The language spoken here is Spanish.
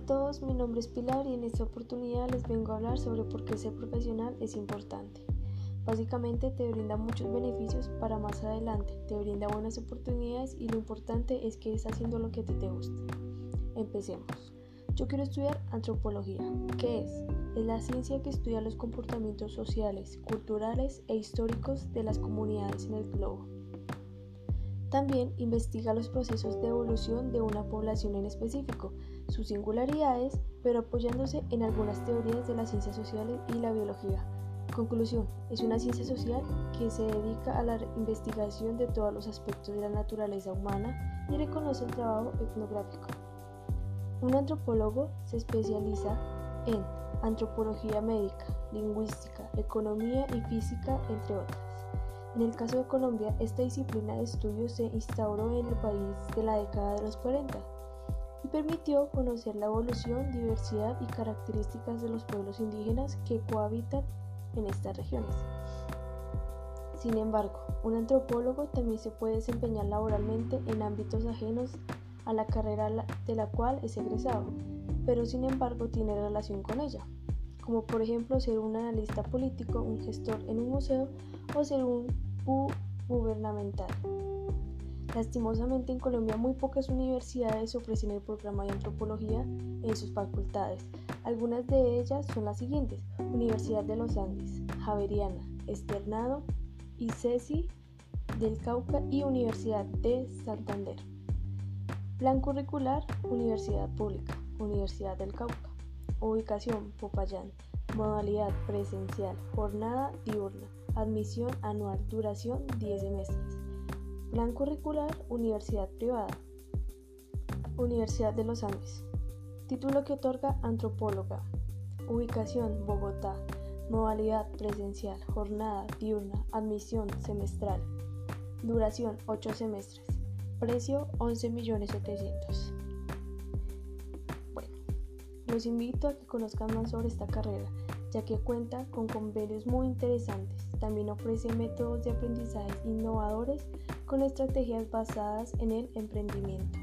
todos, mi nombre es Pilar y en esta oportunidad les vengo a hablar sobre por qué ser profesional es importante. Básicamente te brinda muchos beneficios para más adelante, te brinda buenas oportunidades y lo importante es que estés haciendo lo que a ti te gusta. Empecemos. Yo quiero estudiar antropología. ¿Qué es? Es la ciencia que estudia los comportamientos sociales, culturales e históricos de las comunidades en el globo. También investiga los procesos de evolución de una población en específico, sus singularidades, pero apoyándose en algunas teorías de las ciencias sociales y la biología. Conclusión, es una ciencia social que se dedica a la investigación de todos los aspectos de la naturaleza humana y reconoce el trabajo etnográfico. Un antropólogo se especializa en antropología médica, lingüística, economía y física, entre otras. En el caso de Colombia, esta disciplina de estudio se instauró en el país de la década de los 40 y permitió conocer la evolución, diversidad y características de los pueblos indígenas que cohabitan en estas regiones. Sin embargo, un antropólogo también se puede desempeñar laboralmente en ámbitos ajenos a la carrera de la cual es egresado, pero sin embargo tiene relación con ella, como por ejemplo ser un analista político, un gestor en un museo o ser un gubernamental. Lastimosamente en Colombia muy pocas universidades ofrecen el programa de antropología en sus facultades. Algunas de ellas son las siguientes: Universidad de los Andes, Javeriana, Externado, ICESI del Cauca y Universidad de Santander. Plan curricular, Universidad Pública, Universidad del Cauca. Ubicación, Popayán. Modalidad presencial, jornada diurna. Admisión anual, duración 10 semestres. Plan curricular, universidad privada. Universidad de los Andes. Título que otorga antropóloga. Ubicación, Bogotá. Modalidad presencial, jornada diurna, admisión semestral. Duración 8 semestres. Precio 11.700.000. Los invito a que conozcan más sobre esta carrera, ya que cuenta con convenios muy interesantes. También ofrece métodos de aprendizaje innovadores con estrategias basadas en el emprendimiento.